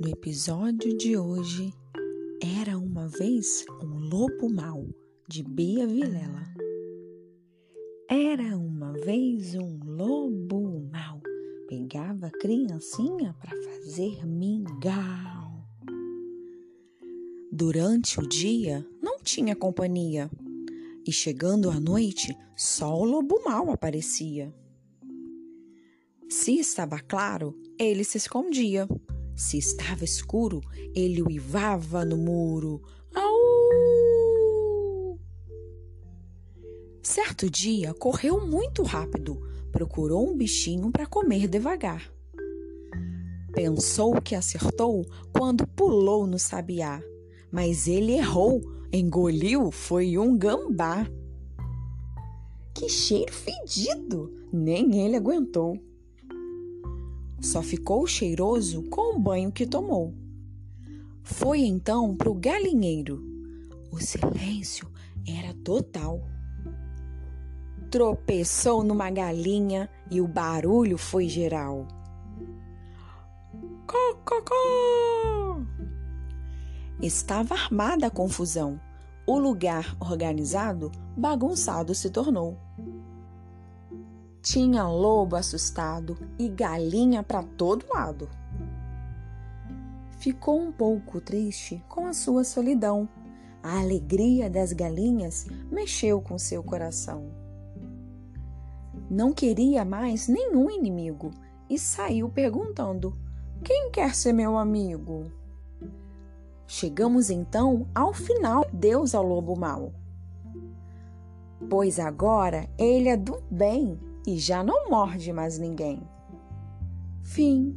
No episódio de hoje, era uma vez um lobo mau de Bia Vilela. Era uma vez um lobo mau, pegava a criancinha para fazer mingau. Durante o dia não tinha companhia e chegando à noite só o lobo mau aparecia. Se estava claro, ele se escondia se estava escuro, ele uivava no muro. Au! Certo dia, correu muito rápido, procurou um bichinho para comer devagar. Pensou que acertou quando pulou no sabiá, mas ele errou, engoliu foi um gambá. Que cheiro fedido! Nem ele aguentou. Só ficou cheiroso com o banho que tomou. Foi então para o galinheiro. O silêncio era total. Tropeçou numa galinha e o barulho foi geral. Cococó! Estava armada a confusão. O lugar organizado bagunçado se tornou. Tinha lobo assustado e galinha para todo lado. Ficou um pouco triste com a sua solidão. A alegria das galinhas mexeu com seu coração. Não queria mais nenhum inimigo e saiu perguntando: Quem quer ser meu amigo? Chegamos então ao final. Deus ao lobo mau. Pois agora ele é do bem e já não morde mais ninguém. Fim.